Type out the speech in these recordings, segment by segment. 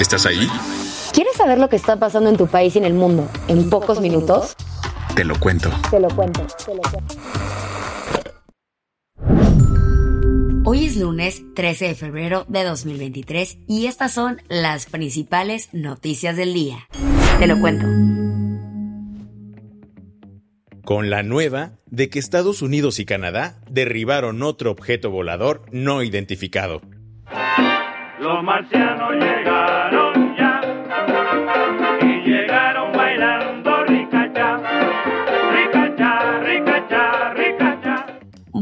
¿Estás ahí? ¿Quieres saber lo que está pasando en tu país y en el mundo en pocos minutos? Te lo cuento. Te lo cuento, te lo cuento. Hoy es lunes 13 de febrero de 2023 y estas son las principales noticias del día. Te lo cuento. Con la nueva de que Estados Unidos y Canadá derribaron otro objeto volador no identificado. Los marcianos llegaron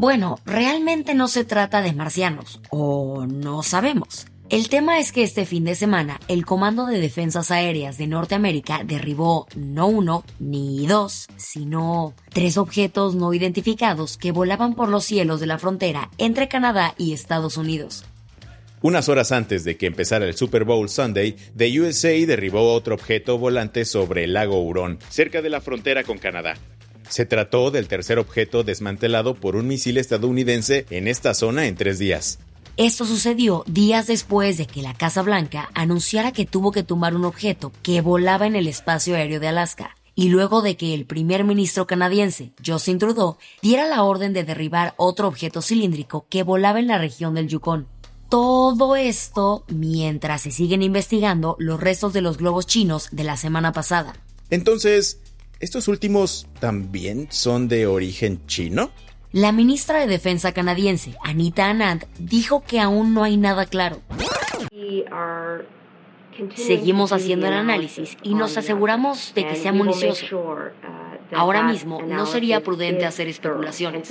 Bueno, realmente no se trata de marcianos, o no sabemos. El tema es que este fin de semana el Comando de Defensas Aéreas de Norteamérica derribó no uno ni dos, sino tres objetos no identificados que volaban por los cielos de la frontera entre Canadá y Estados Unidos. Unas horas antes de que empezara el Super Bowl Sunday, The USA derribó otro objeto volante sobre el lago Hurón, cerca de la frontera con Canadá. Se trató del tercer objeto desmantelado por un misil estadounidense en esta zona en tres días. Esto sucedió días después de que la Casa Blanca anunciara que tuvo que tumbar un objeto que volaba en el espacio aéreo de Alaska, y luego de que el primer ministro canadiense, Justin Trudeau, diera la orden de derribar otro objeto cilíndrico que volaba en la región del Yukon. Todo esto mientras se siguen investigando los restos de los globos chinos de la semana pasada. Entonces, ¿estos últimos también son de origen chino? La ministra de Defensa canadiense, Anita Anand, dijo que aún no hay nada claro. Seguimos haciendo el análisis y nos aseguramos de que sea municioso. Ahora mismo no sería prudente hacer especulaciones.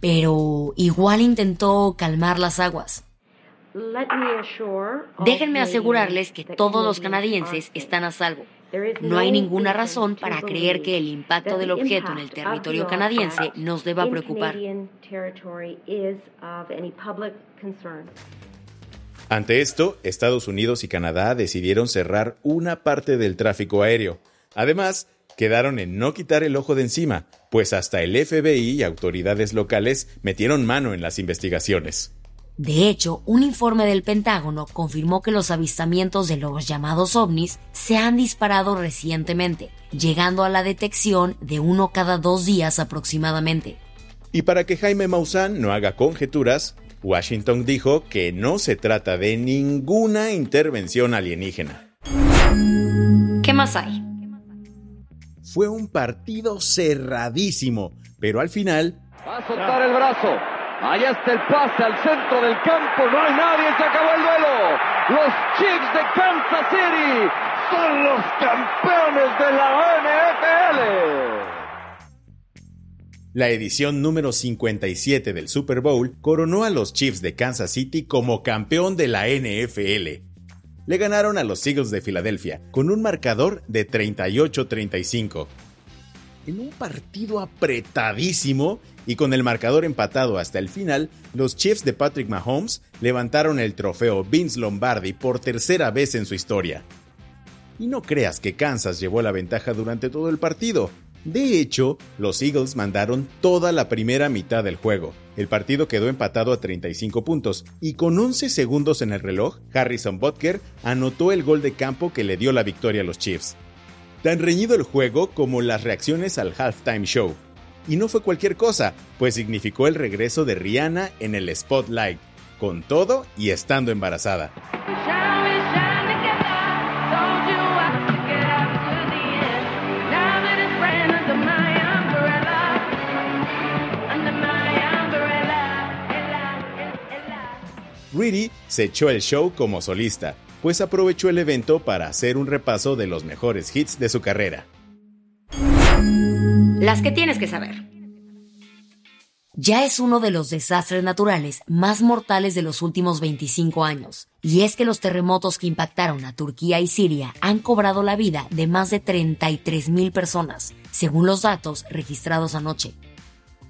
Pero igual intentó calmar las aguas. Déjenme asegurarles que todos los canadienses están a salvo. No hay ninguna razón para creer que el impacto del objeto en el territorio canadiense nos deba preocupar. Ante esto, Estados Unidos y Canadá decidieron cerrar una parte del tráfico aéreo. Además, quedaron en no quitar el ojo de encima, pues hasta el FBI y autoridades locales metieron mano en las investigaciones. De hecho, un informe del Pentágono confirmó que los avistamientos de los llamados ovnis se han disparado recientemente, llegando a la detección de uno cada dos días aproximadamente. Y para que Jaime Maussan no haga conjeturas, Washington dijo que no se trata de ninguna intervención alienígena. ¿Qué más hay? Fue un partido cerradísimo, pero al final... Va a soltar el brazo. Allá está el pase al centro del campo. No hay nadie. Se acabó el duelo. Los Chiefs de Kansas City son los campeones de la NFL. La edición número 57 del Super Bowl coronó a los Chiefs de Kansas City como campeón de la NFL. Le ganaron a los Eagles de Filadelfia con un marcador de 38-35. En un partido apretadísimo y con el marcador empatado hasta el final, los Chiefs de Patrick Mahomes levantaron el trofeo Vince Lombardi por tercera vez en su historia. Y no creas que Kansas llevó la ventaja durante todo el partido. De hecho, los Eagles mandaron toda la primera mitad del juego. El partido quedó empatado a 35 puntos y con 11 segundos en el reloj, Harrison Butker anotó el gol de campo que le dio la victoria a los Chiefs. Tan reñido el juego como las reacciones al halftime show. Y no fue cualquier cosa, pues significó el regreso de Rihanna en el spotlight, con todo y estando embarazada. Greedy se echó el show como solista, pues aprovechó el evento para hacer un repaso de los mejores hits de su carrera. Las que tienes que saber. Ya es uno de los desastres naturales más mortales de los últimos 25 años. Y es que los terremotos que impactaron a Turquía y Siria han cobrado la vida de más de 33 mil personas, según los datos registrados anoche.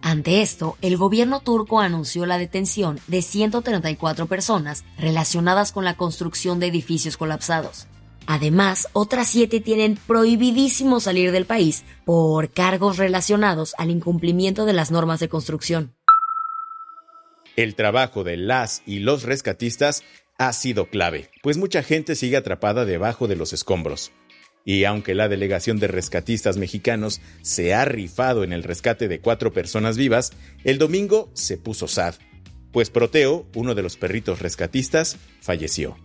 Ante esto, el gobierno turco anunció la detención de 134 personas relacionadas con la construcción de edificios colapsados. Además, otras siete tienen prohibidísimo salir del país por cargos relacionados al incumplimiento de las normas de construcción. El trabajo de las y los rescatistas ha sido clave, pues mucha gente sigue atrapada debajo de los escombros. Y aunque la delegación de rescatistas mexicanos se ha rifado en el rescate de cuatro personas vivas, el domingo se puso sad, pues Proteo, uno de los perritos rescatistas, falleció.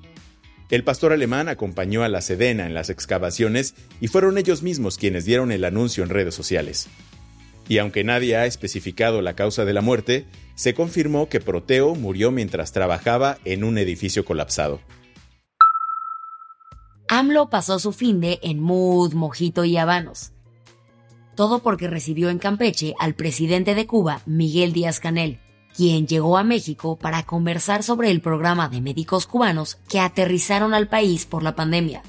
El pastor alemán acompañó a la Sedena en las excavaciones y fueron ellos mismos quienes dieron el anuncio en redes sociales. Y aunque nadie ha especificado la causa de la muerte, se confirmó que Proteo murió mientras trabajaba en un edificio colapsado. AMLO pasó su fin de en mood, mojito y habanos. Todo porque recibió en Campeche al presidente de Cuba, Miguel Díaz Canel, quien llegó a México para conversar sobre el programa de médicos cubanos que aterrizaron al país por la pandemia.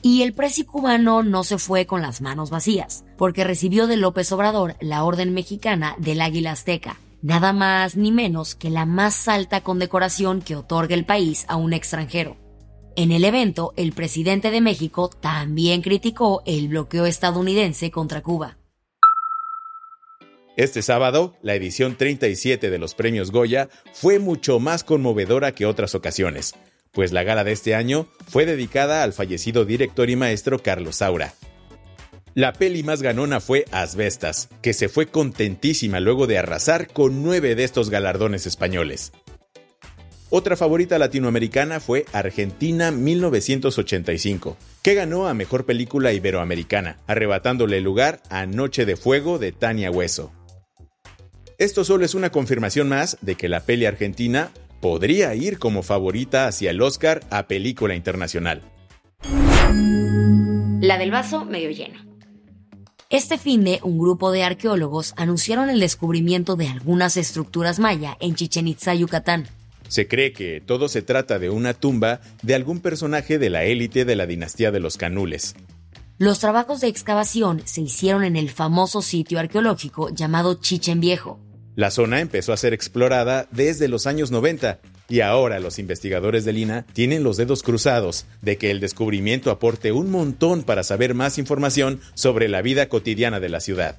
Y el presi cubano no se fue con las manos vacías, porque recibió de López Obrador la Orden Mexicana del Águila Azteca, nada más ni menos que la más alta condecoración que otorga el país a un extranjero. En el evento, el presidente de México también criticó el bloqueo estadounidense contra Cuba. Este sábado, la edición 37 de los premios Goya fue mucho más conmovedora que otras ocasiones, pues la gala de este año fue dedicada al fallecido director y maestro Carlos Saura. La peli más ganona fue Asbestas, que se fue contentísima luego de arrasar con nueve de estos galardones españoles. Otra favorita latinoamericana fue Argentina 1985, que ganó a Mejor Película Iberoamericana, arrebatándole el lugar a Noche de Fuego de Tania Hueso. Esto solo es una confirmación más de que la peli argentina podría ir como favorita hacia el Oscar a película internacional. La del vaso medio lleno. Este fin de un grupo de arqueólogos anunciaron el descubrimiento de algunas estructuras maya en Chichen Itza, Yucatán. Se cree que todo se trata de una tumba de algún personaje de la élite de la dinastía de los Canules. Los trabajos de excavación se hicieron en el famoso sitio arqueológico llamado Chichen Viejo, la zona empezó a ser explorada desde los años 90 y ahora los investigadores de Lina tienen los dedos cruzados de que el descubrimiento aporte un montón para saber más información sobre la vida cotidiana de la ciudad.